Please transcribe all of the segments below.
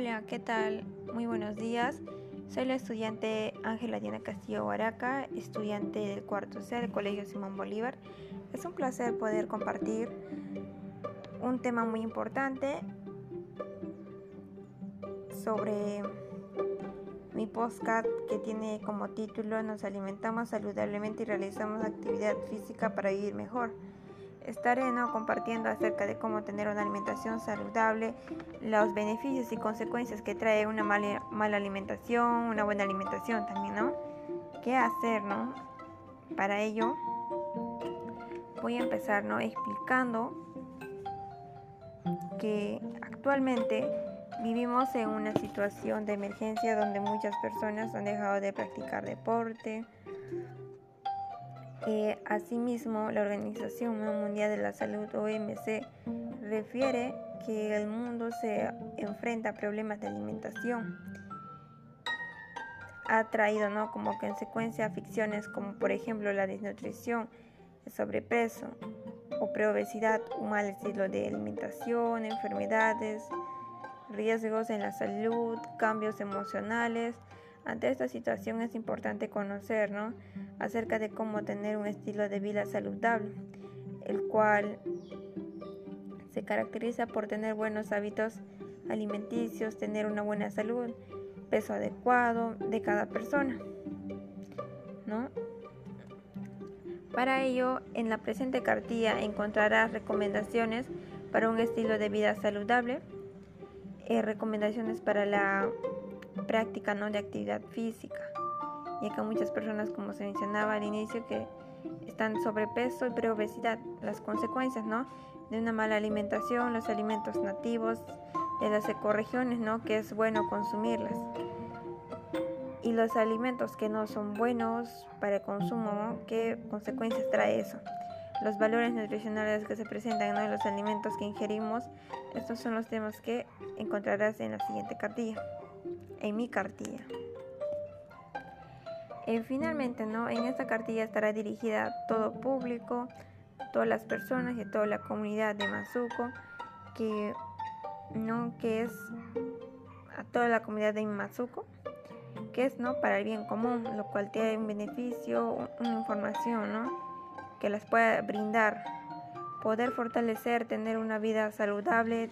Hola, ¿qué tal? Muy buenos días. Soy la estudiante Ángela Diana Castillo Guaraca, estudiante del cuarto C del Colegio Simón Bolívar. Es un placer poder compartir un tema muy importante sobre mi podcast que tiene como título Nos alimentamos saludablemente y realizamos actividad física para vivir mejor. Estaré ¿no? compartiendo acerca de cómo tener una alimentación saludable, los beneficios y consecuencias que trae una mala, alimentación, una buena alimentación también, ¿no? ¿Qué hacer? Para ello voy a empezar, ¿no? Explicando que actualmente vivimos en una situación de emergencia donde muchas personas han dejado de practicar deporte, eh, asimismo, la Organización Mundial de la Salud, OMC, refiere que el mundo se enfrenta a problemas de alimentación. Ha traído ¿no? como consecuencia afecciones como por ejemplo la desnutrición, el sobrepeso o preobesidad, un mal estilo de alimentación, enfermedades, riesgos en la salud, cambios emocionales, ante esta situación es importante conocer acerca de cómo tener un estilo de vida saludable, el cual se caracteriza por tener buenos hábitos alimenticios, tener una buena salud, peso adecuado de cada persona. Para ello, en la presente cartilla encontrarás recomendaciones para un estilo de vida saludable, eh, recomendaciones para la práctica ¿no? de actividad física, ya que muchas personas, como se mencionaba al inicio, que están sobrepeso y preobesidad, las consecuencias ¿no? de una mala alimentación, los alimentos nativos de las ecorregiones, ¿no? que es bueno consumirlas, y los alimentos que no son buenos para el consumo, ¿qué consecuencias trae eso? Los valores nutricionales que se presentan en los alimentos que ingerimos, estos son los temas que encontrarás en la siguiente cartilla en mi cartilla. Y finalmente, ¿no? En esta cartilla estará dirigida a todo público, todas las personas y toda la comunidad de Mazuco, que, ¿no? que es a toda la comunidad de Mazuco, que es ¿no? para el bien común, lo cual tiene un beneficio, una información ¿no? que las pueda brindar, poder fortalecer, tener una vida saludable,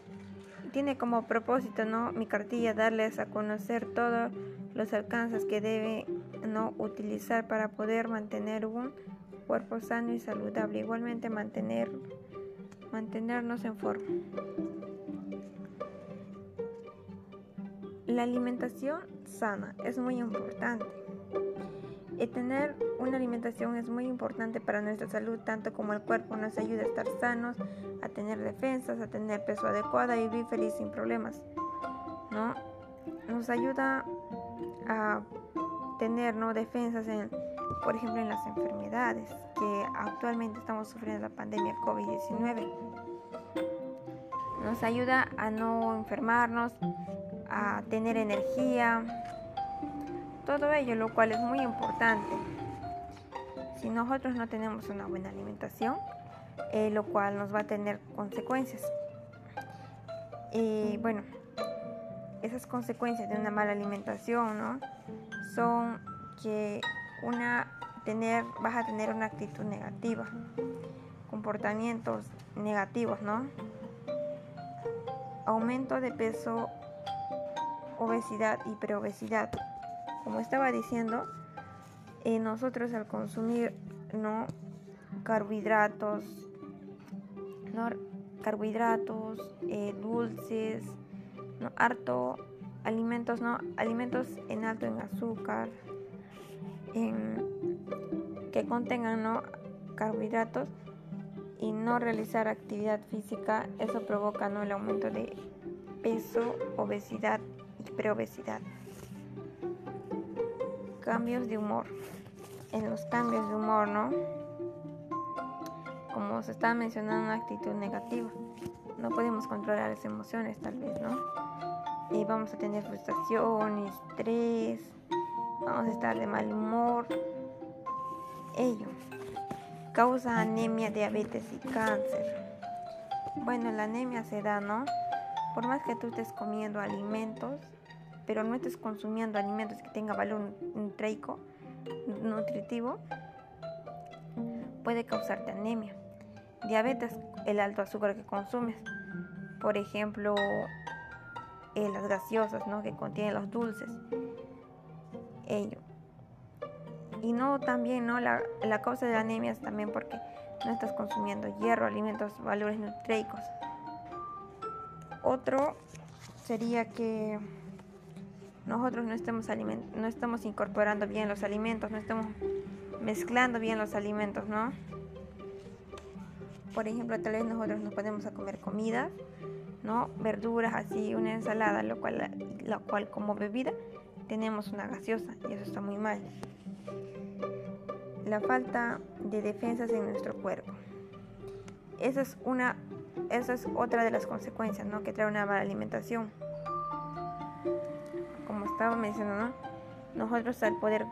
tiene como propósito, ¿no? Mi cartilla darles a conocer todos los alcances que debe no utilizar para poder mantener un cuerpo sano y saludable, igualmente mantener mantenernos en forma. La alimentación sana es muy importante. Y tener una alimentación es muy importante para nuestra salud, tanto como el cuerpo nos ayuda a estar sanos, a tener defensas, a tener peso adecuado y vivir feliz sin problemas. ¿no? Nos ayuda a tener ¿no? defensas, en, por ejemplo, en las enfermedades que actualmente estamos sufriendo la pandemia COVID-19. Nos ayuda a no enfermarnos, a tener energía, todo ello, lo cual es muy importante. Si nosotros no tenemos una buena alimentación, eh, lo cual nos va a tener consecuencias. Y bueno, esas consecuencias de una mala alimentación, ¿no? Son que una tener, vas a tener una actitud negativa, comportamientos negativos, ¿no? Aumento de peso, obesidad y preobesidad como estaba diciendo, eh, nosotros al consumir no carbohidratos, no carbohidratos, eh, dulces, harto alimentos, no alimentos en alto en azúcar, que contengan no carbohidratos y no realizar actividad física, eso provoca no el aumento de peso, obesidad y preobesidad cambios de humor. En los cambios de humor, ¿no? Como se está mencionando una actitud negativa. No podemos controlar las emociones tal vez, ¿no? Y vamos a tener frustración, estrés, vamos a estar de mal humor. Ello causa anemia, diabetes y cáncer. Bueno, la anemia se da, ¿no? por más que tú estés comiendo alimentos, pero no estés consumiendo alimentos que tengan valor nutrico, nutritivo, puede causarte anemia. Diabetes, el alto azúcar que consumes. Por ejemplo, eh, las gaseosas ¿no? que contienen los dulces. Ello. Y no también, ¿no? La, la causa de la anemia es también porque no estás consumiendo hierro, alimentos, valores nutriicos. Otro sería que nosotros no estemos, no estamos incorporando bien los alimentos, no estamos mezclando bien los alimentos, ¿no? Por ejemplo, tal vez nosotros nos podemos a comer comida, ¿no? Verduras así, una ensalada, lo cual, lo cual como bebida tenemos una gaseosa y eso está muy mal. La falta de defensas en nuestro cuerpo. Esa es una esa es otra de las consecuencias ¿no? que trae una mala alimentación. Estaba mencionando, nosotros al poder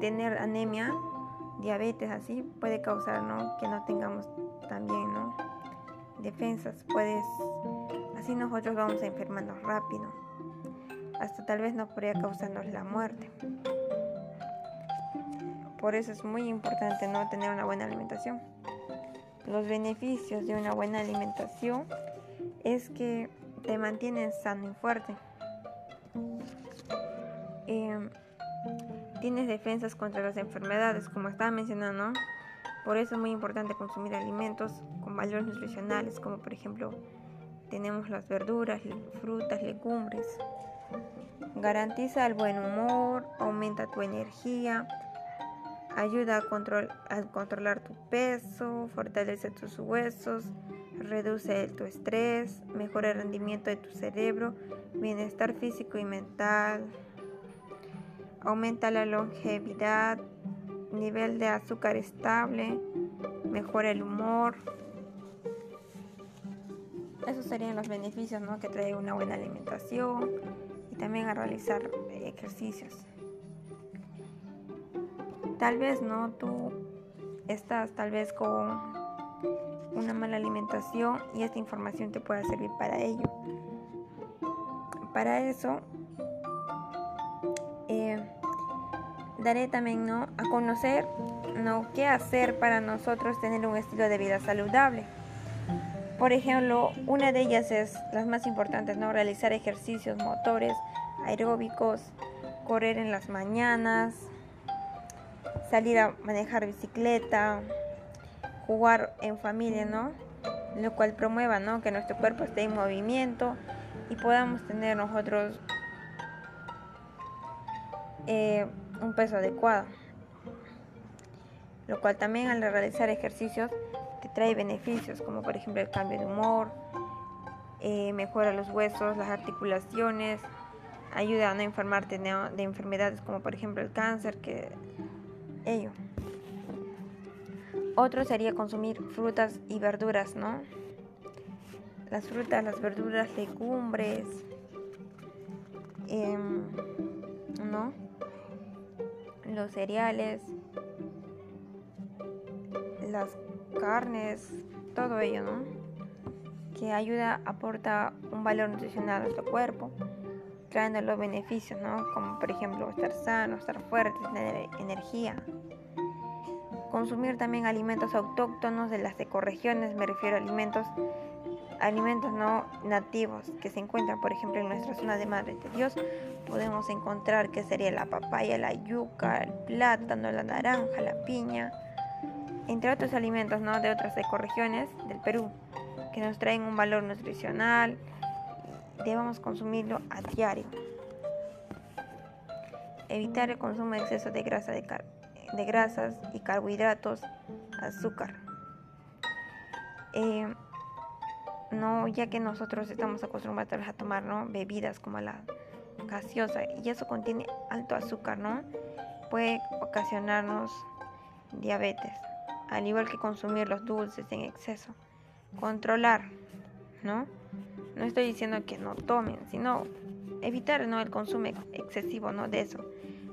tener anemia, diabetes así, puede causar que no tengamos también ¿no? defensas. Puedes, así nosotros vamos a enfermarnos rápido. Hasta tal vez no podría causarnos la muerte. Por eso es muy importante no tener una buena alimentación. Los beneficios de una buena alimentación es que te mantienen sano y fuerte. Em, tienes defensas contra las enfermedades, como estaba mencionando. Por eso es muy importante consumir alimentos con valores nutricionales, como por ejemplo tenemos las verduras, frutas, legumbres. Garantiza el buen humor, aumenta tu energía, Ayuda a, controlar tu peso, fortalece tus huesos, reduce tu estrés, mejora el rendimiento de tu cerebro, bienestar físico y mental, aumenta la longevidad, nivel de azúcar estable, mejora el humor. Esos serían los beneficios que trae una buena alimentación y también a realizar ejercicios. Tal vez no, tú estás tal vez con una mala alimentación y esta información te pueda servir para ello. Para eso, daré también ¿no? a conocer ¿no? qué hacer para nosotros tener un estilo de vida saludable. Por ejemplo, una de ellas es las más importantes, ¿no? realizar ejercicios motores, aeróbicos, correr en las mañanas, salir a manejar bicicleta, jugar en familia, ¿no? Lo cual promueva, ¿no? Que nuestro cuerpo esté en movimiento y podamos tener nosotros eh, un peso adecuado. Lo cual también al realizar ejercicios te trae beneficios, como por ejemplo el cambio de humor, eh, mejora los huesos, las articulaciones, ayuda a no enfermarte de enfermedades como por ejemplo el cáncer, que ello. Otro sería consumir frutas y verduras, ¿no? Las frutas, las verduras, legumbres, em, ¿no? Los cereales, las carnes, todo ello, ¿no? Que ayuda, aporta un valor nutricional a nuestro cuerpo trayendo los beneficios, ¿no? Como por ejemplo estar sano, estar fuerte, tener energía. Consumir también alimentos autóctonos de las ecorregiones, me refiero a alimentos, alimentos no nativos que se encuentran, por ejemplo, en nuestra zona de Madre de Dios. Podemos encontrar que sería la papaya, la yuca, el plátano, la naranja, la piña, entre otros alimentos, ¿no? De otras ecorregiones del Perú que nos traen un valor nutricional, debemos consumirlo a diario. Evitar el consumo de exceso de, grasa de, grasas y carbohidratos, azúcar. Eh, no, ya que nosotros estamos acostumbrados a tomar bebidas como la gaseosa y eso contiene alto azúcar, ¿no? Puede ocasionarnos diabetes, al igual que consumir los dulces en exceso. Controlar, ¿no? No estoy diciendo que no tomen, sino evitar ¿no? el consumo excesivo ¿no? de eso.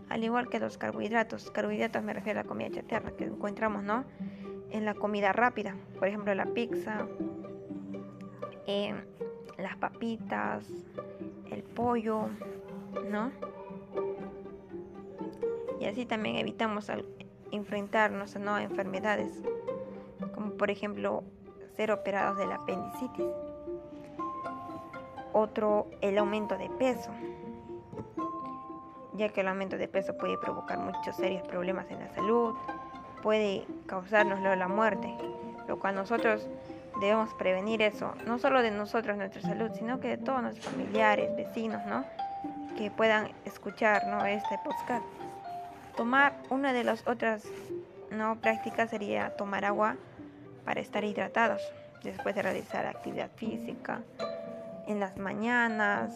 Al igual que los carbohidratos. Carbohidratos me refiero a la comida chatarra que encontramos ¿no? en la comida rápida. Por ejemplo, la pizza, eh, las papitas, el pollo, ¿no? Y así también evitamos enfrentarnos a enfermedades, como por ejemplo ser operados de la apendicitis. Otro, el aumento de peso, ya que el aumento de peso puede provocar muchos serios problemas en la salud, puede causarnos la muerte, lo cual nosotros debemos prevenir eso, no solo de nosotros, nuestra salud, sino que de todos nuestros familiares, vecinos, ¿no? Que puedan escuchar, ¿no? Este podcast. Tomar una de las otras, ¿no? Prácticas sería tomar agua para estar hidratados después de realizar actividad física en las mañanas,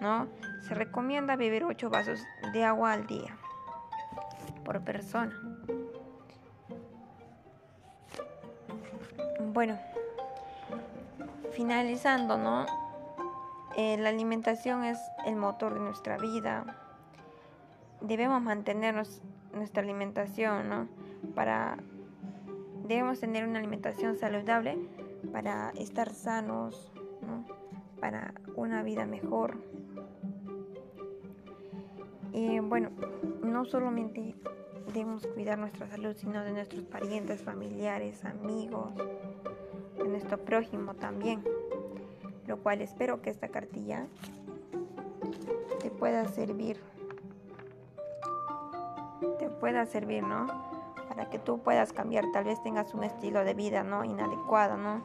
¿no? Se recomienda beber 8 vasos de agua al día por persona. Bueno, finalizando, ¿no? Eh, la alimentación es el motor de nuestra vida. Debemos mantenernos nuestra alimentación, ¿no? Para debemos tener una alimentación saludable para estar sanos, ¿no? Para una vida mejor. Y bueno, no solamente debemos cuidar nuestra salud, sino de nuestros parientes, familiares, amigos, de nuestro prójimo también. Lo cual espero que esta cartilla te pueda servir. Te pueda servir, ¿no? Para que tú puedas cambiar. Tal vez tengas un estilo de vida, ¿no? Inadecuado, ¿no?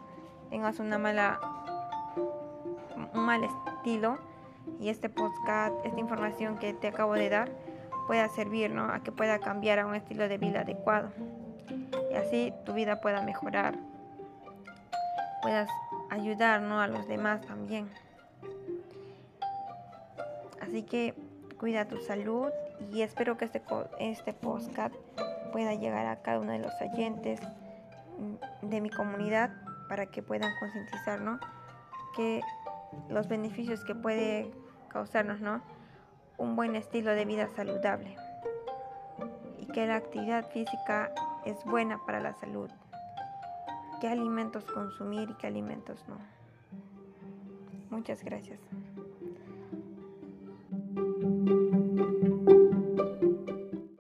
Tengas una mala, un mal estilo. Y este podcast, esta información que te acabo de dar, pueda servir, ¿no? A que pueda cambiar a un estilo de vida adecuado. Y así tu vida pueda mejorar puedas ayudar a los demás también. Así que cuida tu salud y espero que este, este podcast pueda llegar a cada uno de los oyentes de mi comunidad para que puedan concientizar que los beneficios que puede causarnos ¿no? Un buen estilo de vida saludable y que la actividad física es buena para la salud qué alimentos consumir y qué alimentos no. Muchas gracias.